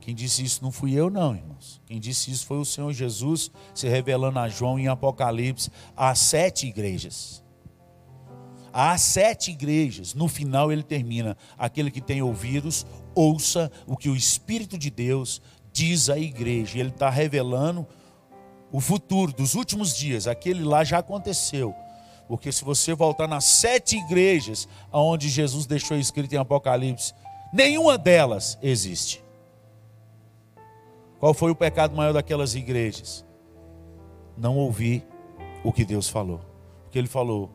Quem disse isso não fui eu, não, irmãos. Quem disse isso foi o Senhor Jesus se revelando a João em Apocalipse às sete igrejas. Há sete igrejas. No final ele termina: aquele que tem ouvidos, ouça o que o Espírito de Deus diz à igreja. Ele está revelando o futuro dos últimos dias. Aquele lá já aconteceu. Porque se você voltar nas sete igrejas aonde Jesus deixou escrito em Apocalipse, nenhuma delas existe. Qual foi o pecado maior daquelas igrejas? Não ouvir o que Deus falou. Porque Ele falou: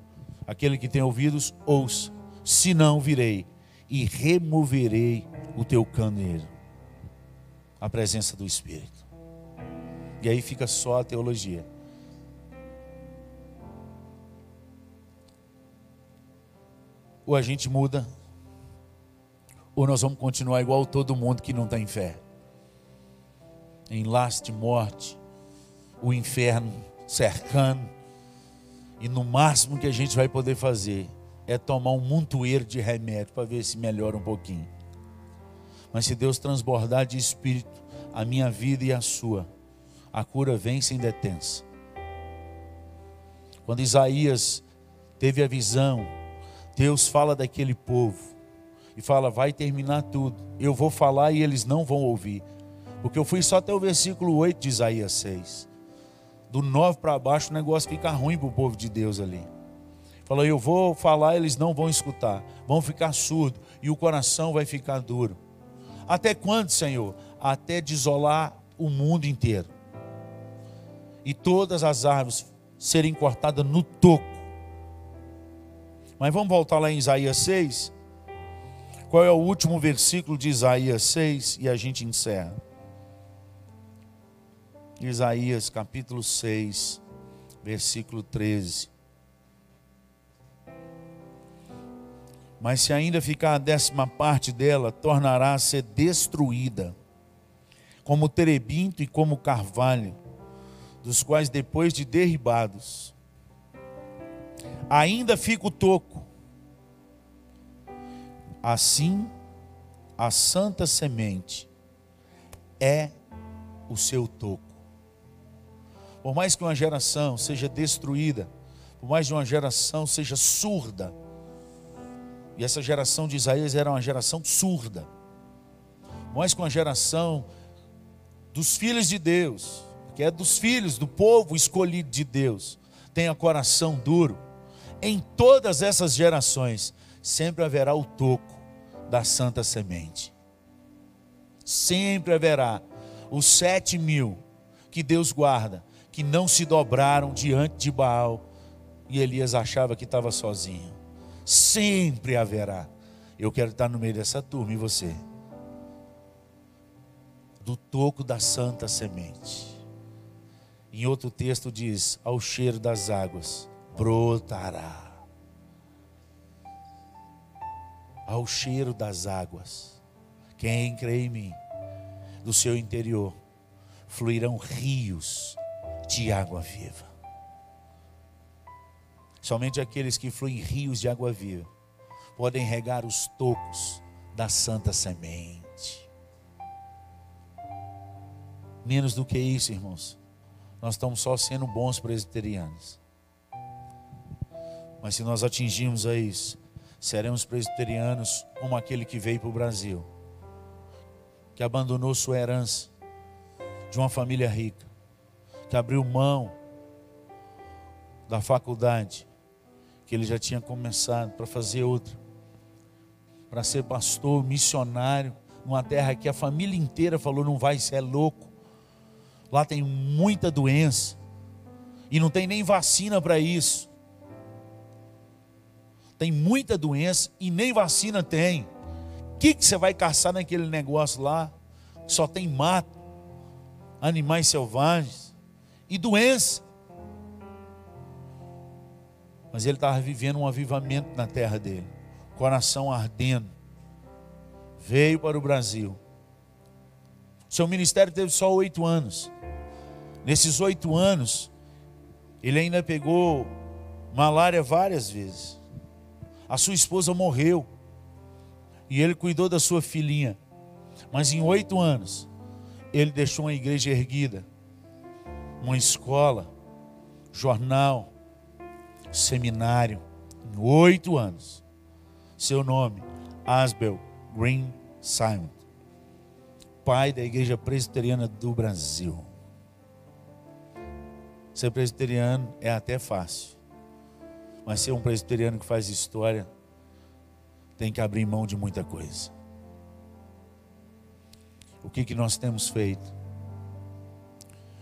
aquele que tem ouvidos, ouça, se não virei e removerei o teu candeeiro. A presença do Espírito. E aí fica só a teologia. Ou a gente muda, ou nós vamos continuar igual todo mundo que não tem fé em laço de morte, o inferno cercando, e no máximo que a gente vai poder fazer é tomar um montoeiro de remédio para ver se melhora um pouquinho. Mas se Deus transbordar de espírito a minha vida e a sua, a cura vem sem detença. Quando Isaías teve a visão, Deus fala daquele povo e fala: vai terminar tudo. Eu vou falar e eles não vão ouvir. Porque eu fui só até o versículo 8 de Isaías 6. Do 9 para baixo o negócio fica ruim para o povo de Deus ali. Falou, eu vou falar, eles não vão escutar, vão ficar surdos e o coração vai ficar duro. Até quando, Senhor? Até desolar o mundo inteiro. E todas as árvores serem cortadas no toco. Mas vamos voltar lá em Isaías 6. Qual é o último versículo de Isaías 6 e a gente encerra. Isaías capítulo 6, versículo 13. Mas se ainda ficar a décima parte dela, tornará a ser destruída, como terebinto e como carvalho, dos quais depois de derribados, ainda fica o toco. Assim, a santa semente é o seu toco. Por mais que uma geração seja destruída, por mais que uma geração seja surda, e essa geração de Isaías era uma geração surda, por mais que uma geração dos filhos de Deus, que é dos filhos do povo escolhido de Deus, tenha coração duro, em todas essas gerações sempre haverá o toco da santa semente. Sempre haverá os sete mil que Deus guarda, que não se dobraram diante de Baal e Elias achava que estava sozinho. Sempre haverá. Eu quero estar no meio dessa turma e você. Do toco da santa semente. Em outro texto diz: ao cheiro das águas brotará. Ao cheiro das águas. Quem crê em mim, do seu interior fluirão rios de água viva. Somente aqueles que fluem rios de água viva podem regar os tocos da santa semente. Menos do que isso, irmãos. Nós estamos só sendo bons presbiterianos. Mas se nós atingirmos a isso, seremos presbiterianos como aquele que veio para o Brasil, que abandonou sua herança de uma família rica, que abriu mão da faculdade que ele já tinha começado para fazer outra, para ser pastor, missionário, numa terra que a família inteira falou: não vai, você é louco. Lá tem muita doença e não tem nem vacina para isso. Tem muita doença e nem vacina tem. O que, que você vai caçar naquele negócio lá? Só tem mato, animais selvagens e doença. Mas ele estava vivendo um avivamento na terra dele, coração ardendo. Veio para o Brasil. Seu ministério teve só oito anos. Nesses oito anos, ele ainda pegou malária várias vezes. A sua esposa morreu. E ele cuidou da sua filhinha. Mas em oito anos, ele deixou uma igreja erguida, uma escola, jornal, seminário em oito anos. Seu nome, Asbel Green Simon, pai da Igreja Presbiteriana do Brasil. Ser presbiteriano é até fácil, mas ser um presbiteriano que faz história tem que abrir mão de muita coisa. O que, que nós temos feito?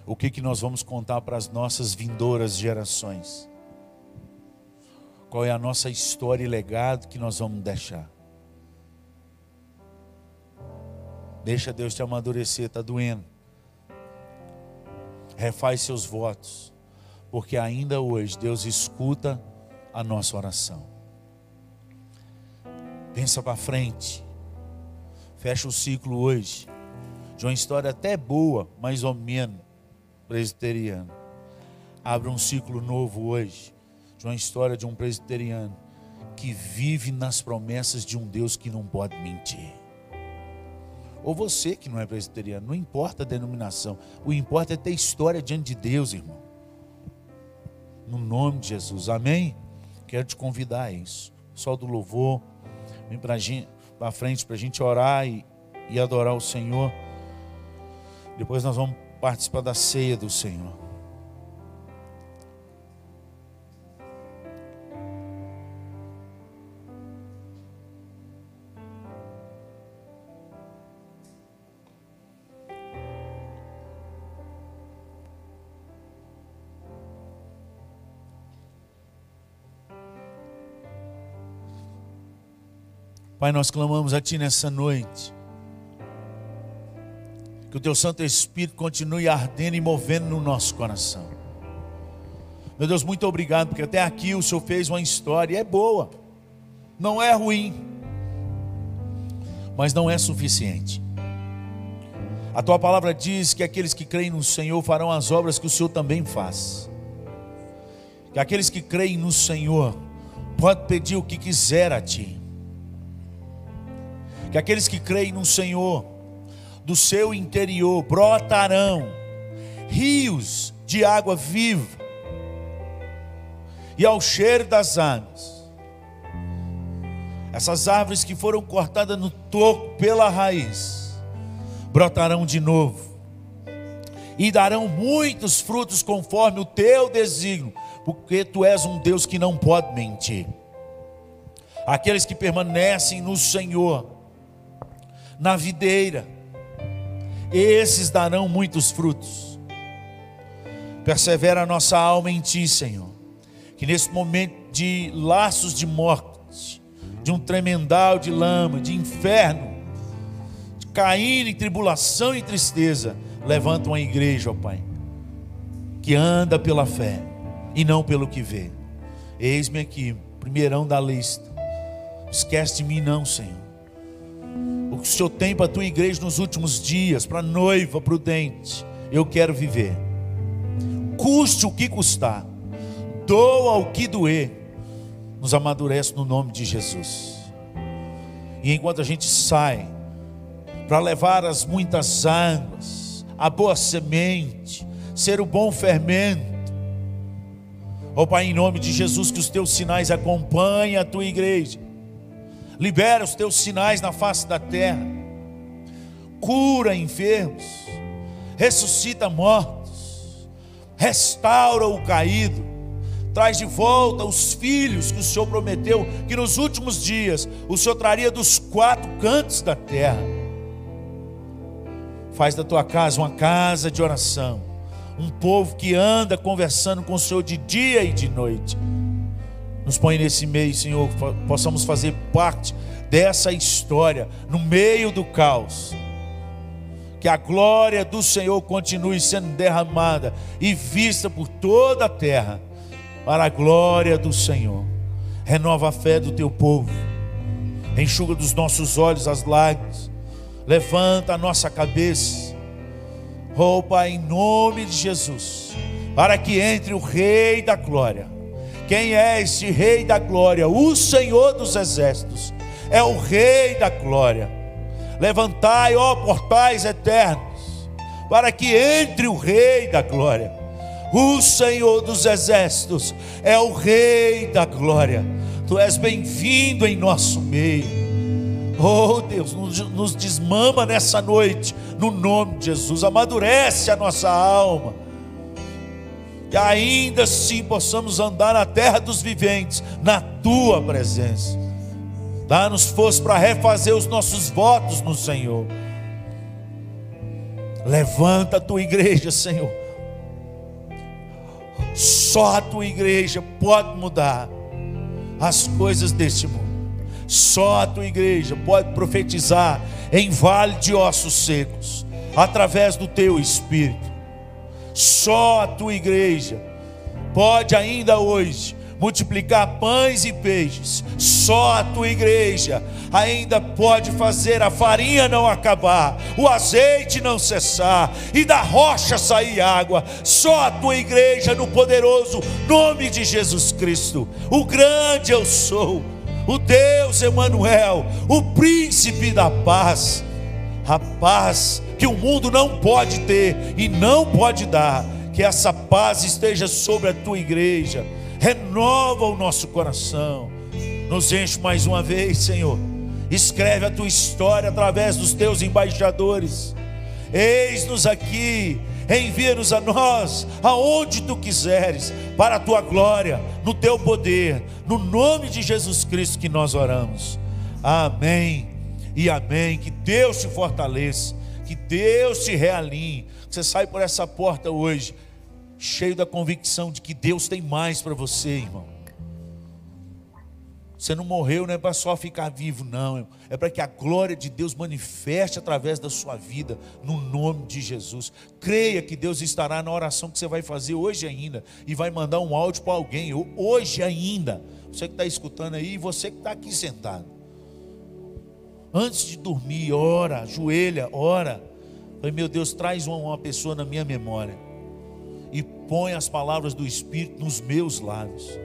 O que, que nós vamos contar para as nossas vindouras gerações? qual é a nossa história e legado que nós vamos deixar. Deixa Deus te amadurecer, está doendo. Refaz seus votos, porque ainda hoje Deus escuta a nossa oração. Pensa para frente, fecha o ciclo hoje, de uma história até boa, mais ou menos, presbiteriana. Abre um ciclo novo hoje de uma história de um presbiteriano que vive nas promessas de um Deus que não pode mentir. Ou você que não é presbiteriano, não importa a denominação, o importa é ter história diante de Deus, irmão. No nome de Jesus, amém? Quero te convidar a isso. Só do louvor, vem para frente para a gente orar e, e adorar o Senhor. Depois nós vamos participar da ceia do Senhor. Pai, nós clamamos a Ti nessa noite. Que o Teu Santo Espírito continue ardendo e movendo no nosso coração. Meu Deus, muito obrigado, porque até aqui o Senhor fez uma história, é boa, não é ruim, mas não é suficiente. A tua palavra diz que aqueles que creem no Senhor farão as obras que o Senhor também faz. Que aqueles que creem no Senhor podem pedir o que quiser a Ti que aqueles que creem no Senhor, do seu interior brotarão rios de água viva, e ao cheiro das águas, essas árvores que foram cortadas no toco pela raiz, brotarão de novo, e darão muitos frutos conforme o teu desígnio, porque tu és um Deus que não pode mentir. aqueles que permanecem no Senhor, na videira, esses darão muitos frutos. Persevera a nossa alma em Ti, Senhor, que nesse momento de laços de morte, de um tremendal de lama, de inferno, de cair em tribulação e tristeza, levanta uma igreja, ó Pai, que anda pela fé e não pelo que vê. Eis-me aqui, primeirão da lista. Esquece de mim, não, Senhor. O que o Senhor tem para a tua igreja nos últimos dias, para a noiva prudente, eu quero viver. Custe o que custar, doa o que doer nos amadurece no nome de Jesus. E enquanto a gente sai para levar as muitas águas, a boa semente, ser o bom fermento, ó oh, Pai, em nome de Jesus, que os teus sinais acompanhem a tua igreja, libera os teus sinais na face da terra, cura enfermos, ressuscita mortos, restaura o caído, traz de volta os filhos que o Senhor prometeu que nos últimos dias o Senhor traria dos quatro cantos da terra. Faz da tua casa uma casa de oração, um povo que anda conversando com o Senhor de dia e de noite. Nos põe nesse meio, Senhor, possamos fazer parte dessa história, no meio do caos. Que a glória do Senhor continue sendo derramada e vista por toda a terra para a glória do Senhor. Renova a fé do teu povo, enxuga dos nossos olhos as lágrimas, levanta a nossa cabeça, roupa em nome de Jesus, para que entre o Rei da Glória. Quem é este Rei da Glória? O Senhor dos Exércitos, é o Rei da Glória. Levantai, ó portais eternos, para que entre o Rei da Glória. O Senhor dos exércitos é o Rei da glória. Tu és bem-vindo em nosso meio. Oh Deus, nos, nos desmama nessa noite, no nome de Jesus. Amadurece a nossa alma. Que ainda assim possamos andar na terra dos viventes, na tua presença. Dá-nos força para refazer os nossos votos no Senhor. Levanta a tua igreja, Senhor só a tua igreja pode mudar as coisas deste mundo. Só a tua igreja pode profetizar em vale de ossos secos, através do teu espírito. Só a tua igreja pode ainda hoje multiplicar pães e peixes. Só a tua igreja ainda pode fazer a farinha não acabar, o azeite não cessar e da rocha sair água. Só a tua igreja, no poderoso nome de Jesus Cristo, o grande eu sou, o Deus Emanuel, o príncipe da paz, a paz que o mundo não pode ter e não pode dar. Que essa paz esteja sobre a tua igreja renova o nosso coração, nos enche mais uma vez, Senhor. Escreve a tua história através dos teus embaixadores. Eis-nos aqui, envia-nos a nós, aonde tu quiseres, para a tua glória, no teu poder, no nome de Jesus Cristo que nós oramos. Amém e amém. Que Deus te fortaleça, que Deus te realinhe. Você sai por essa porta hoje cheio da convicção de que Deus tem mais para você, irmão. Você não morreu não é para só ficar vivo, não. É para que a glória de Deus manifeste através da sua vida, no nome de Jesus. Creia que Deus estará na oração que você vai fazer hoje ainda, e vai mandar um áudio para alguém, hoje ainda. Você que está escutando aí, e você que está aqui sentado. Antes de dormir, ora, ajoelha, ora. Falei, meu Deus, traz uma, uma pessoa na minha memória e põe as palavras do Espírito nos meus lábios.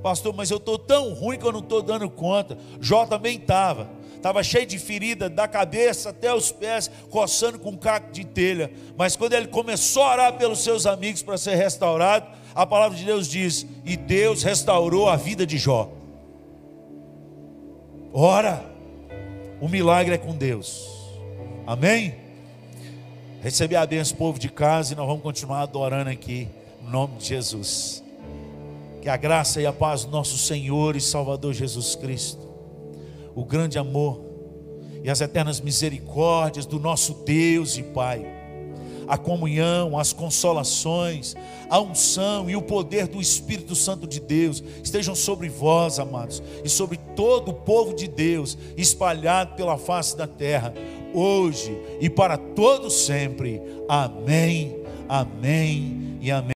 Pastor, mas eu estou tão ruim que eu não estou dando conta. Jó também estava. Estava cheio de ferida, da cabeça até os pés, coçando com um caco de telha. Mas quando ele começou a orar pelos seus amigos para ser restaurado, a palavra de Deus diz: E Deus restaurou a vida de Jó. Ora, o milagre é com Deus. Amém? Receber a bênção, povo de casa, e nós vamos continuar adorando aqui, no nome de Jesus. Que a graça e a paz do nosso Senhor e Salvador Jesus Cristo, o grande amor e as eternas misericórdias do nosso Deus e Pai, a comunhão, as consolações, a unção e o poder do Espírito Santo de Deus estejam sobre vós, amados, e sobre todo o povo de Deus espalhado pela face da terra, hoje e para todo sempre. Amém, amém e amém.